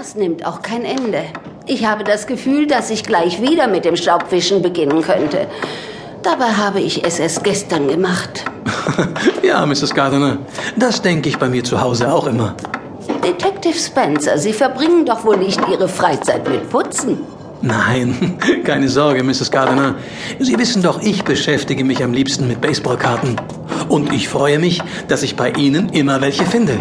Das nimmt auch kein Ende. Ich habe das Gefühl, dass ich gleich wieder mit dem Staubwischen beginnen könnte. Dabei habe ich es erst gestern gemacht. ja, Mrs. Gardiner, das denke ich bei mir zu Hause auch immer. Detective Spencer, Sie verbringen doch wohl nicht Ihre Freizeit mit Putzen. Nein, keine Sorge, Mrs. Gardiner. Sie wissen doch, ich beschäftige mich am liebsten mit Baseballkarten. Und ich freue mich, dass ich bei Ihnen immer welche finde.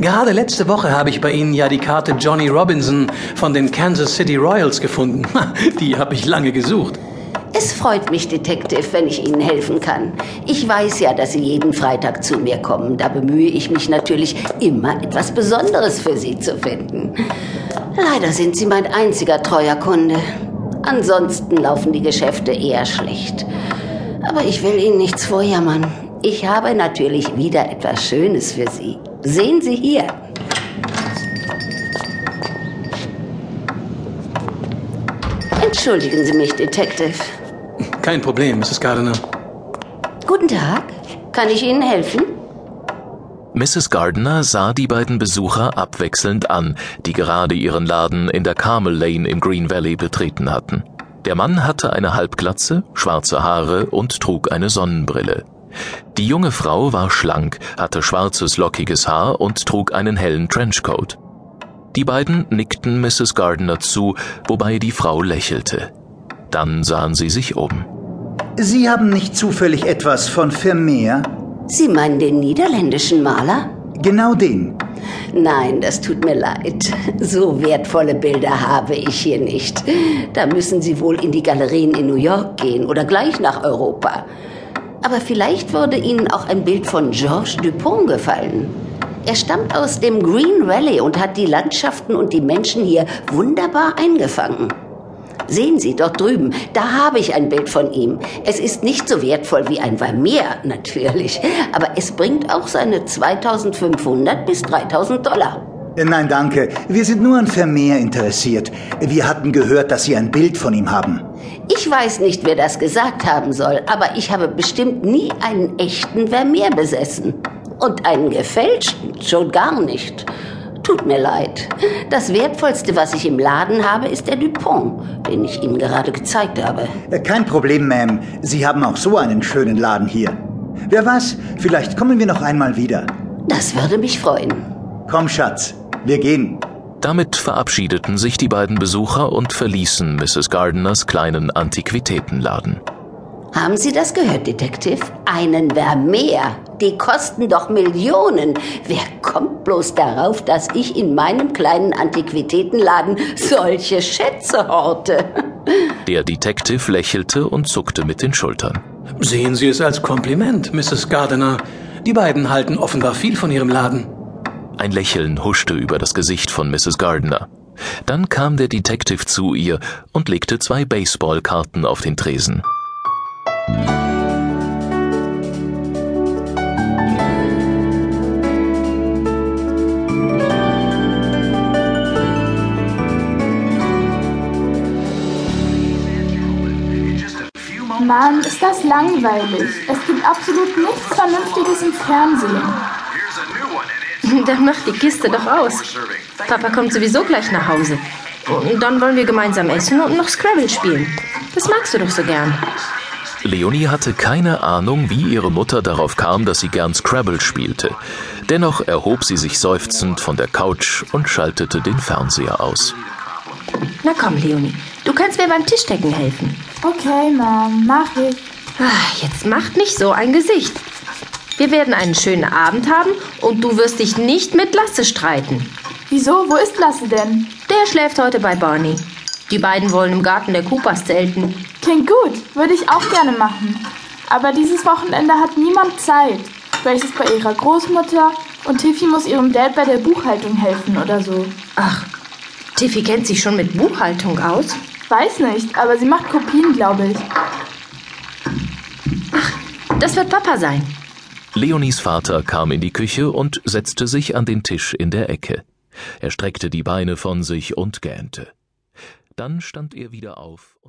Gerade letzte Woche habe ich bei Ihnen ja die Karte Johnny Robinson von den Kansas City Royals gefunden. Die habe ich lange gesucht. Es freut mich, Detective, wenn ich Ihnen helfen kann. Ich weiß ja, dass Sie jeden Freitag zu mir kommen. Da bemühe ich mich natürlich, immer etwas Besonderes für Sie zu finden. Leider sind Sie mein einziger treuer Kunde. Ansonsten laufen die Geschäfte eher schlecht. Aber ich will Ihnen nichts vorjammern. Ich habe natürlich wieder etwas Schönes für Sie. Sehen Sie hier. Entschuldigen Sie mich, Detective. Kein Problem, Mrs. Gardiner. Guten Tag. Kann ich Ihnen helfen? Mrs. Gardiner sah die beiden Besucher abwechselnd an, die gerade ihren Laden in der Carmel Lane im Green Valley betreten hatten. Der Mann hatte eine Halbglatze, schwarze Haare und trug eine Sonnenbrille. Die junge Frau war schlank, hatte schwarzes lockiges Haar und trug einen hellen Trenchcoat. Die beiden nickten Mrs. Gardiner zu, wobei die Frau lächelte. Dann sahen sie sich um. Sie haben nicht zufällig etwas von Vermeer? Sie meinen den niederländischen Maler? Genau den. Nein, das tut mir leid. So wertvolle Bilder habe ich hier nicht. Da müssen Sie wohl in die Galerien in New York gehen oder gleich nach Europa. Aber vielleicht würde Ihnen auch ein Bild von Georges Dupont gefallen. Er stammt aus dem Green Valley und hat die Landschaften und die Menschen hier wunderbar eingefangen. Sehen Sie dort drüben, da habe ich ein Bild von ihm. Es ist nicht so wertvoll wie ein Vermeer, natürlich, aber es bringt auch seine 2500 bis 3000 Dollar. Äh, nein, danke. Wir sind nur an Vermeer interessiert. Wir hatten gehört, dass Sie ein Bild von ihm haben. Ich weiß nicht, wer das gesagt haben soll, aber ich habe bestimmt nie einen echten Vermeer besessen. Und einen gefälschten schon gar nicht. Tut mir leid. Das Wertvollste, was ich im Laden habe, ist der Dupont, den ich Ihnen gerade gezeigt habe. Äh, kein Problem, Ma'am. Sie haben auch so einen schönen Laden hier. Wer weiß, vielleicht kommen wir noch einmal wieder. Das würde mich freuen. Komm, Schatz, wir gehen. Damit verabschiedeten sich die beiden Besucher und verließen Mrs. Gardiners kleinen Antiquitätenladen. Haben Sie das gehört, Detective? Einen Vermeer. Die kosten doch Millionen. Wer kommt bloß darauf, dass ich in meinem kleinen Antiquitätenladen solche Schätze horte? Der Detective lächelte und zuckte mit den Schultern. Sehen Sie es als Kompliment, Mrs. Gardiner. Die beiden halten offenbar viel von Ihrem Laden. Ein Lächeln huschte über das Gesicht von Mrs. Gardiner. Dann kam der Detective zu ihr und legte zwei Baseballkarten auf den Tresen. Mann, ist das langweilig. Es gibt absolut nichts Vernünftiges im Fernsehen. Dann macht die Kiste doch aus. Papa kommt sowieso gleich nach Hause. Und dann wollen wir gemeinsam essen und noch Scrabble spielen. Das magst du doch so gern. Leonie hatte keine Ahnung, wie ihre Mutter darauf kam, dass sie gern Scrabble spielte. Dennoch erhob sie sich seufzend von der Couch und schaltete den Fernseher aus. Na komm, Leonie, du kannst mir beim Tischdecken helfen. Okay, Mom, mach ich. Ach, jetzt macht nicht so ein Gesicht. Wir werden einen schönen Abend haben und du wirst dich nicht mit Lasse streiten. Wieso? Wo ist Lasse denn? Der schläft heute bei Barney. Die beiden wollen im Garten der Coopers zelten. Klingt gut, würde ich auch gerne machen. Aber dieses Wochenende hat niemand Zeit. Grace ist bei ihrer Großmutter und Tiffy muss ihrem Dad bei der Buchhaltung helfen oder so. Ach, Tiffy kennt sich schon mit Buchhaltung aus? Weiß nicht, aber sie macht Kopien, glaube ich. Ach, das wird Papa sein. Leonies Vater kam in die Küche und setzte sich an den Tisch in der Ecke. Er streckte die Beine von sich und gähnte. Dann stand er wieder auf